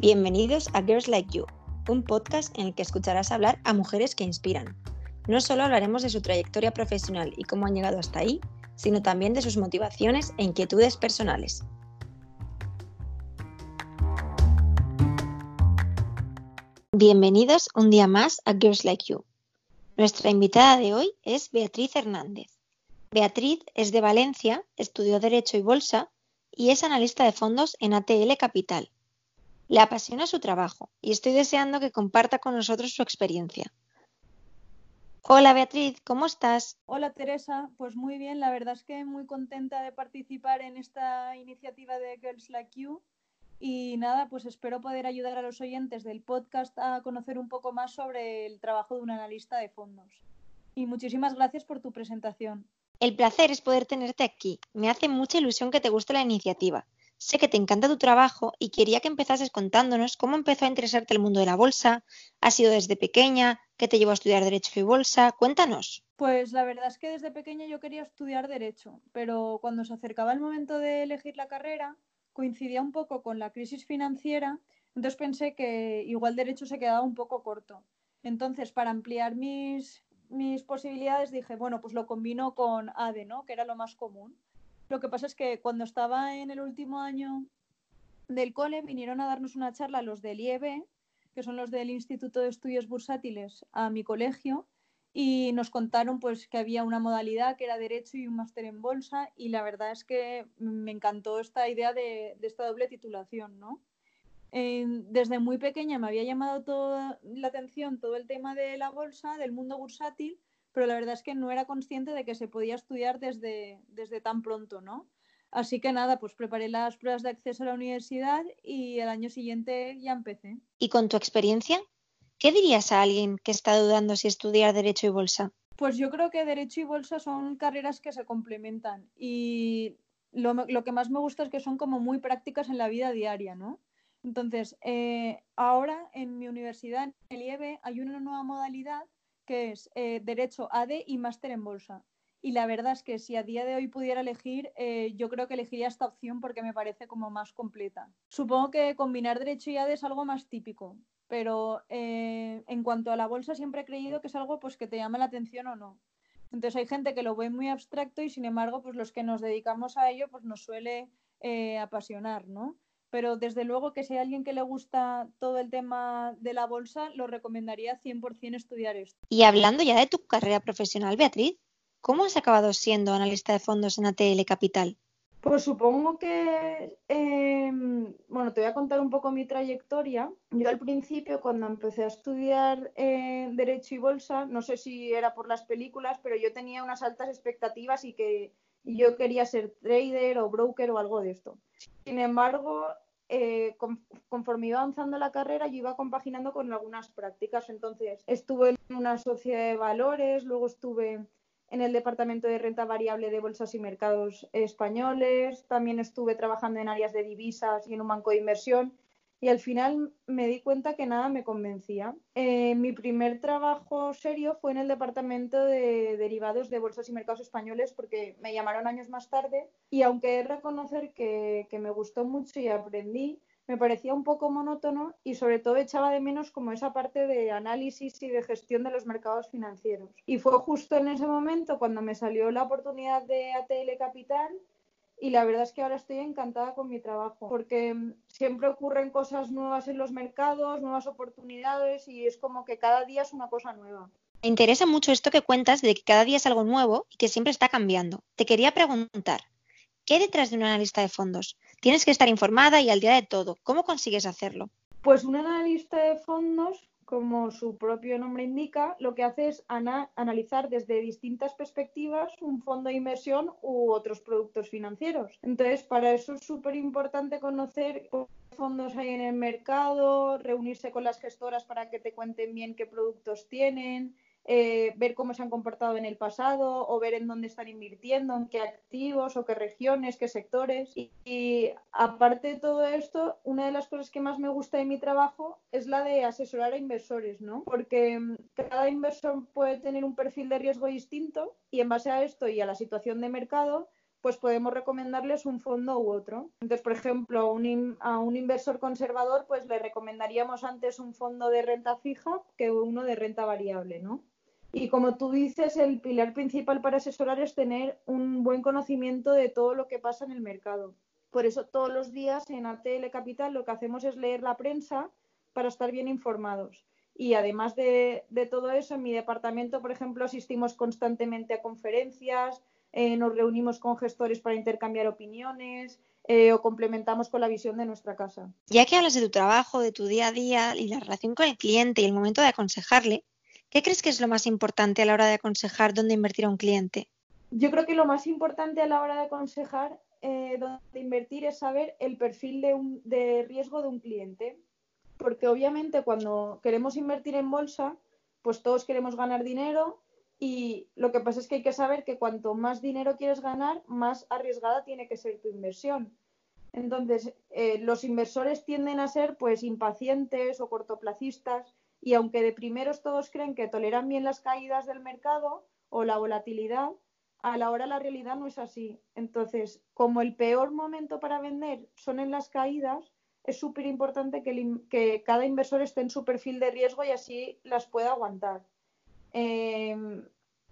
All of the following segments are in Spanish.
Bienvenidos a Girls Like You, un podcast en el que escucharás hablar a mujeres que inspiran. No solo hablaremos de su trayectoria profesional y cómo han llegado hasta ahí, sino también de sus motivaciones e inquietudes personales. Bienvenidos un día más a Girls Like You. Nuestra invitada de hoy es Beatriz Hernández. Beatriz es de Valencia, estudió Derecho y Bolsa y es analista de fondos en ATL Capital. Le apasiona su trabajo y estoy deseando que comparta con nosotros su experiencia. Hola Beatriz, ¿cómo estás? Hola Teresa, pues muy bien, la verdad es que muy contenta de participar en esta iniciativa de Girls Like You y nada, pues espero poder ayudar a los oyentes del podcast a conocer un poco más sobre el trabajo de un analista de fondos. Y muchísimas gracias por tu presentación. El placer es poder tenerte aquí. Me hace mucha ilusión que te guste la iniciativa Sé que te encanta tu trabajo y quería que empezases contándonos cómo empezó a interesarte el mundo de la bolsa, ha sido desde pequeña, qué te llevó a estudiar Derecho y Bolsa, cuéntanos. Pues la verdad es que desde pequeña yo quería estudiar Derecho, pero cuando se acercaba el momento de elegir la carrera, coincidía un poco con la crisis financiera, entonces pensé que igual Derecho se quedaba un poco corto. Entonces, para ampliar mis, mis posibilidades, dije, bueno, pues lo combino con ADE, ¿no? Que era lo más común. Lo que pasa es que cuando estaba en el último año del cole vinieron a darnos una charla los del IEB, que son los del Instituto de Estudios Bursátiles, a mi colegio y nos contaron pues que había una modalidad que era derecho y un máster en bolsa y la verdad es que me encantó esta idea de, esta doble titulación, ¿no? desde muy pequeña me había llamado toda la atención todo el tema de la bolsa, del mundo bursátil pero la verdad es que no era consciente de que se podía estudiar desde, desde tan pronto, ¿no? Así que nada, pues preparé las pruebas de acceso a la universidad y el año siguiente ya empecé. ¿Y con tu experiencia? ¿Qué dirías a alguien que está dudando si estudiar Derecho y Bolsa? Pues yo creo que Derecho y Bolsa son carreras que se complementan y lo, lo que más me gusta es que son como muy prácticas en la vida diaria, ¿no? Entonces, eh, ahora en mi universidad, en el IEB, hay una nueva modalidad que es eh, Derecho ADE y Máster en Bolsa. Y la verdad es que si a día de hoy pudiera elegir, eh, yo creo que elegiría esta opción porque me parece como más completa. Supongo que combinar Derecho y ADE es algo más típico, pero eh, en cuanto a la bolsa siempre he creído que es algo pues, que te llama la atención o no. Entonces hay gente que lo ve muy abstracto y sin embargo pues los que nos dedicamos a ello pues nos suele apasionar, ¿no? Pero desde luego que si hay alguien que le gusta todo el tema de la bolsa, lo recomendaría 100% estudiar esto. Y hablando ya de tu carrera profesional, Beatriz, ¿cómo has acabado siendo analista de fondos en ATL Capital? Pues supongo que, em, bueno, te voy a contar un poco mi trayectoria. Yo al principio, cuando empecé a estudiar eh, Derecho y Bolsa, no sé si era por las películas, pero yo tenía unas altas expectativas y que yo quería ser trader o broker o algo de esto. Sin embargo, eh, conforme iba avanzando la carrera, yo iba compaginando con algunas prácticas. Entonces, estuve en una sociedad de valores, luego estuve en el departamento de renta variable de bolsas y mercados españoles, también estuve trabajando en áreas de divisas y en un banco de inversión y al final me di cuenta que nada me convencía. Eh, mi primer trabajo serio fue en el departamento de derivados de bolsas y mercados españoles porque me llamaron años más tarde y aunque he reconocer que, que me gustó mucho y aprendí, me parecía un poco monótono y sobre todo echaba de menos como esa parte de análisis y de gestión de los mercados financieros. Y fue justo en ese momento cuando me salió la oportunidad de ATL Capital y la verdad es que ahora estoy encantada con mi trabajo porque mm, siempre ocurren cosas nuevas en los mercados, nuevas oportunidades y es como que cada día es una cosa nueva. Me interesa mucho esto que cuentas de que cada día es algo nuevo y que siempre está cambiando. Te quería preguntar, ¿qué hay detrás de un analista de fondos? Tienes que estar informada y al día de todo. ¿Cómo consigues hacerlo? Pues un analista de fondos como su propio nombre indica, lo que hace es analizar desde distintas perspectivas un fondo de inversión u otros productos financieros. Entonces, para eso es súper importante conocer qué fondos hay en el mercado, reunirse con las gestoras para que te cuenten bien qué productos tienen, eh, ver cómo se han comportado en el pasado o ver en dónde están invirtiendo, en qué activos o qué regiones, qué sectores. Y, aparte de todo esto, una de las cosas que más me gusta de mi trabajo es la de asesorar a inversores, ¿no? Porque mm, cada inversor puede tener un perfil de riesgo distinto y en base a esto y a la situación de mercado, pues podemos recomendarles un fondo u otro. Entonces, por ejemplo, a un, inversor conservador, pues le recomendaríamos antes un fondo de renta fija que uno de renta variable, ¿no? Y como tú dices, el pilar principal para asesorar es tener un buen conocimiento de todo lo que pasa en el mercado. Por eso todos los días en ATL Capital lo que hacemos es leer la prensa para estar bien informados. Y además de, todo eso, en mi departamento, por ejemplo, asistimos constantemente a conferencias, eh, nos reunimos con gestores para intercambiar opiniones eh, o complementamos con la visión de nuestra casa. Ya que hablas de tu trabajo, de tu día a día y la relación con el cliente y el momento de aconsejarle, ¿qué crees que es lo más importante a la hora de aconsejar dónde invertir a un cliente? Yo creo que lo más importante a la hora de aconsejar eh, dónde invertir es saber el perfil de, riesgo de un cliente. Porque obviamente cuando queremos invertir en bolsa, pues todos queremos ganar dinero y lo que pasa es que hay que saber que cuanto más dinero quieres ganar, más arriesgada tiene que ser tu inversión. Entonces, eh, los inversores tienden a ser pues impacientes o cortoplacistas y aunque de primeros todos creen que toleran bien las caídas del mercado o la volatilidad, a la hora la realidad no es así. Entonces, como el peor momento para vender son en las caídas, es súper importante que, cada inversor esté en su perfil de riesgo y así las pueda aguantar. Em,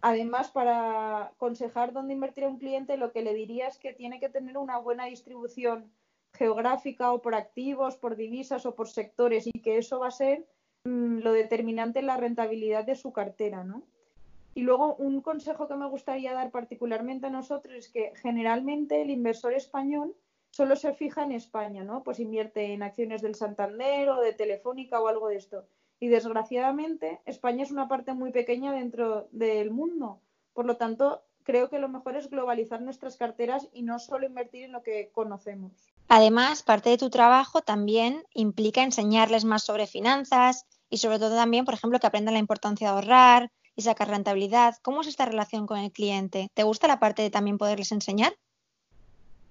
además, para aconsejar dónde invertir a un cliente, lo que le diría es que tiene que tener una buena distribución geográfica o por activos, por divisas o por sectores y que eso va a ser lo determinante en la rentabilidad de su cartera, ¿no? Y luego un consejo que me gustaría dar particularmente a nosotros es que generalmente el inversor español solo se fija en España, ¿no? Pues invierte en acciones del Santander o de Telefónica o algo de esto. Y desgraciadamente España es una parte muy pequeña dentro del mundo. Por lo tanto, creo que lo mejor es globalizar nuestras carteras y no solo invertir en lo que conocemos. Además, parte de tu trabajo también implica enseñarles más sobre finanzas y sobre todo también, por ejemplo, que aprendan la importancia de ahorrar, y sacar rentabilidad. ¿Cómo es esta relación con el cliente? ¿Te gusta la parte de también poderles enseñar?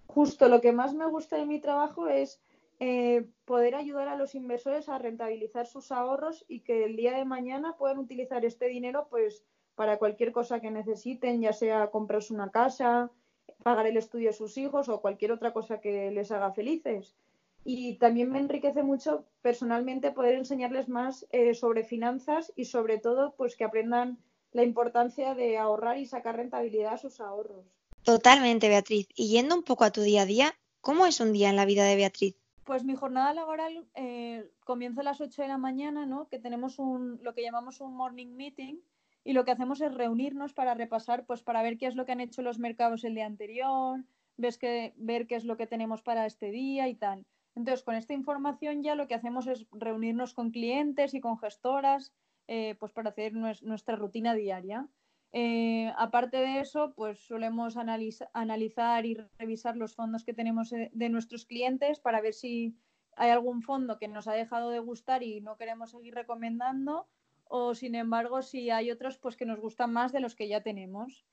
Justo lo que más me gusta de mi trabajo es eh, poder ayudar a los inversores a rentabilizar sus ahorros y que el día de mañana puedan utilizar este dinero pues para cualquier cosa que necesiten, ya sea comprarse una casa, pagar el estudio de sus hijos o cualquier otra cosa que les haga felices y también me enriquece mucho personalmente poder enseñarles más eh, sobre finanzas y sobre todo pues que aprendan la importancia de ahorrar y sacar rentabilidad a sus ahorros. Totalmente, Beatriz. Y yendo un poco a tu día a día, ¿cómo es un día en la vida de Beatriz? Pues mi jornada laboral eh, comienza a las 8 de la mañana, ¿no? Que tenemos un, lo que llamamos un morning meeting y lo que hacemos es reunirnos para repasar, pues para ver qué es lo que han hecho los mercados el día anterior, ves que, ver qué es lo que tenemos para este día y tal. Entonces, con esta información ya lo que hacemos es reunirnos con clientes y con gestoras eh, pues para hacer nuestra rutina diaria. Eh, aparte de eso, pues solemos analizar y revisar los fondos que tenemos eh, de nuestros clientes para ver si hay algún fondo que nos ha dejado de gustar y no queremos seguir recomendando o sin embargo si hay otros pues que nos gustan más de los que ya tenemos.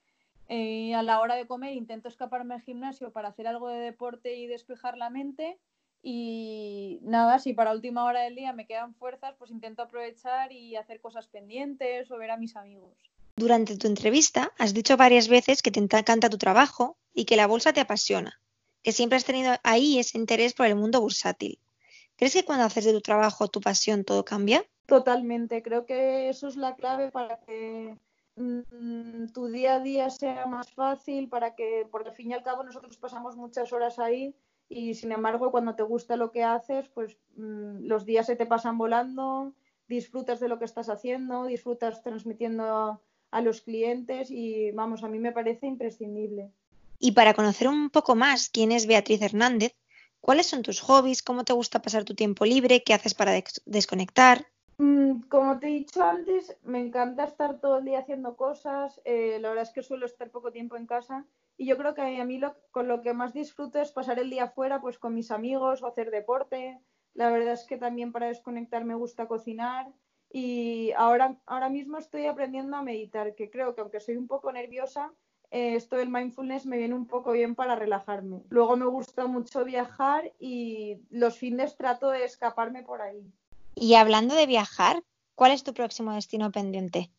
a la hora de comer intento escaparme al gimnasio para hacer algo de deporte y despejar la mente y nada, si para última hora del día me quedan fuerzas, pues intento aprovechar y hacer cosas pendientes o ver a mis amigos. Durante tu entrevista has dicho varias veces que te encanta tu trabajo y que la bolsa te apasiona, que siempre has tenido ahí ese interés por el mundo bursátil. ¿Crees que cuando haces de tu trabajo tu pasión todo cambia? Totalmente, creo que eso es la clave para que mm, tu día a día sea más fácil, para que, porque al fin y al cabo nosotros pasamos muchas horas ahí y sin embargo cuando te gusta lo que haces, pues mm, los días se te pasan volando, disfrutas de lo que estás haciendo, disfrutas transmitiendo a, los clientes y vamos, a mí me parece imprescindible. Y para conocer un poco más quién es Beatriz Hernández, ¿cuáles son tus hobbies? ¿Cómo te gusta pasar tu tiempo libre? ¿Qué haces para desconectar? Mm, como te he dicho antes, me encanta estar todo el día haciendo cosas. Eh, la verdad es que suelo estar poco tiempo en casa y yo creo que a mí lo, con lo que más disfruto es pasar el día fuera pues con mis amigos o hacer deporte. La verdad es que también para desconectar me gusta cocinar y ahora, ahora mismo estoy aprendiendo a meditar, que creo que aunque soy un poco nerviosa, eh, esto del mindfulness me viene un poco bien para relajarme. Luego me gusta mucho viajar y los fines trato de escaparme por ahí. Y hablando de viajar, ¿cuál es tu próximo destino pendiente?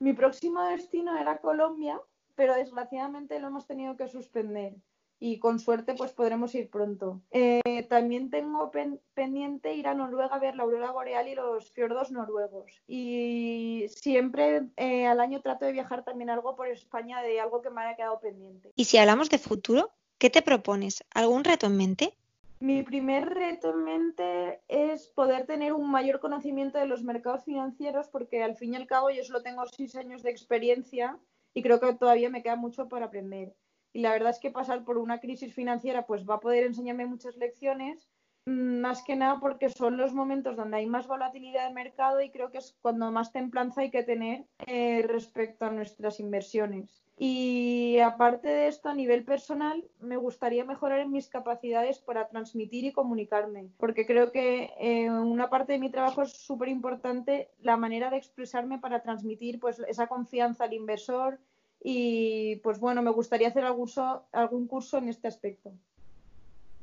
Mi próximo destino era Colombia, pero desgraciadamente lo hemos tenido que suspender y con suerte pues podremos ir pronto. Eh, también tengo pendiente ir a Noruega a ver la aurora boreal y los fiordos noruegos. Y siempre eh, al año trato de viajar también algo por España de algo que me haya quedado pendiente. Y si hablamos de futuro, ¿qué te propones? ¿Algún reto en mente? Mi primer reto en mente es poder tener un mayor conocimiento de los mercados financieros porque al fin y al cabo yo solo tengo seis años de experiencia y creo que todavía me queda mucho por aprender y la verdad es que pasar por una crisis financiera pues va a poder enseñarme muchas lecciones, mm, más que nada porque son los momentos donde hay más volatilidad de mercado y creo que es cuando más templanza hay que tener eh, respecto a nuestras inversiones. Y aparte de esto, a nivel personal, me gustaría mejorar en mis capacidades para transmitir y comunicarme, porque creo que eh, una parte de mi trabajo es súper importante la manera de expresarme para transmitir pues, esa confianza al inversor y pues bueno, me gustaría hacer algún curso, algún curso en este aspecto.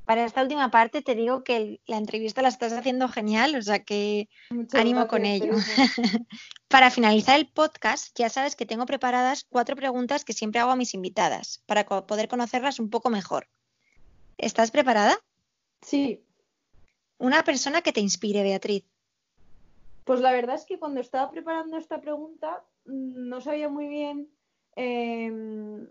Para esta última parte te digo que la entrevista la estás haciendo genial, o sea que ánimo con ello. para finalizar el podcast, ya sabes que tengo preparadas cuatro preguntas que siempre hago a mis invitadas para poder conocerlas un poco mejor. ¿Estás preparada? Sí. Una persona que te inspire, Beatriz. Pues la verdad es que cuando estaba preparando esta pregunta mm, no sabía muy bien Em,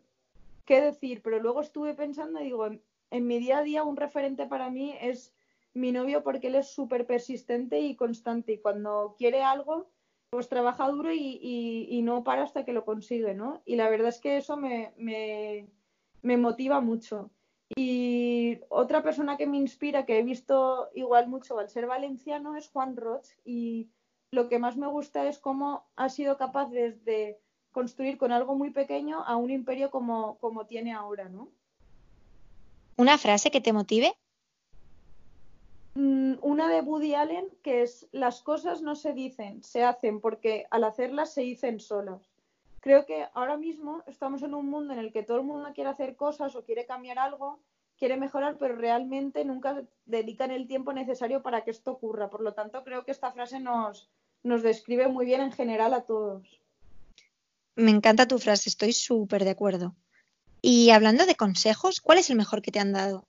qué decir, pero luego estuve pensando y digo, en, mi día a día un referente para mí es mi novio porque él es súper persistente y constante y cuando quiere algo, pues trabaja duro y, no para hasta que lo consigue, ¿no? Y la verdad es que eso me, me motiva mucho. Y otra persona que me inspira, que he visto igual mucho al ser valenciano, es Juan Roch. Y lo que más me gusta es cómo ha sido capaz desde construir con algo muy pequeño a un imperio como, como tiene ahora, ¿no? ¿Una frase que te motive? Mm, una de Woody Allen que es las cosas no se dicen, se hacen porque al hacerlas se dicen solas. Creo que ahora mismo estamos en un mundo en el que todo el mundo quiere hacer cosas o quiere cambiar algo, quiere mejorar, pero realmente nunca dedican el tiempo necesario para que esto ocurra. Por lo tanto, creo que esta frase nos, nos describe muy bien en general a todos. Me encanta tu frase, estoy súper de acuerdo. Y hablando de consejos, ¿cuál es el mejor que te han dado?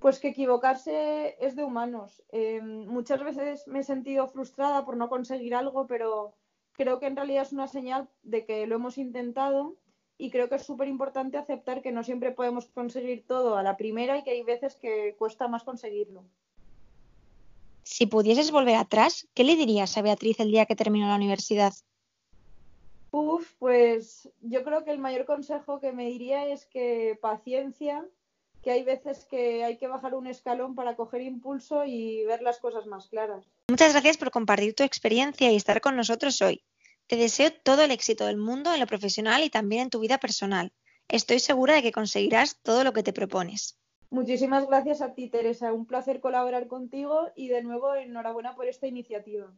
Pues que equivocarse es de humanos. Eh, muchas veces me he sentido frustrada por no conseguir algo, pero creo que en realidad es una señal de que lo hemos intentado y creo que es súper importante aceptar que no siempre podemos conseguir todo a la primera y que hay veces que cuesta más conseguirlo. Si pudieses volver atrás, ¿qué le dirías a Beatriz el día que terminó la universidad? Uf, pues yo creo que el mayor consejo que me diría es que paciencia, que hay veces que hay que bajar un escalón para coger impulso y ver las cosas más claras. Muchas gracias por compartir tu experiencia y estar con nosotros hoy. Te deseo todo el éxito del mundo en lo profesional y también en tu vida personal. Estoy segura de que conseguirás todo lo que te propones. Muchísimas gracias a ti, Teresa. Un placer colaborar contigo y de nuevo enhorabuena por esta iniciativa.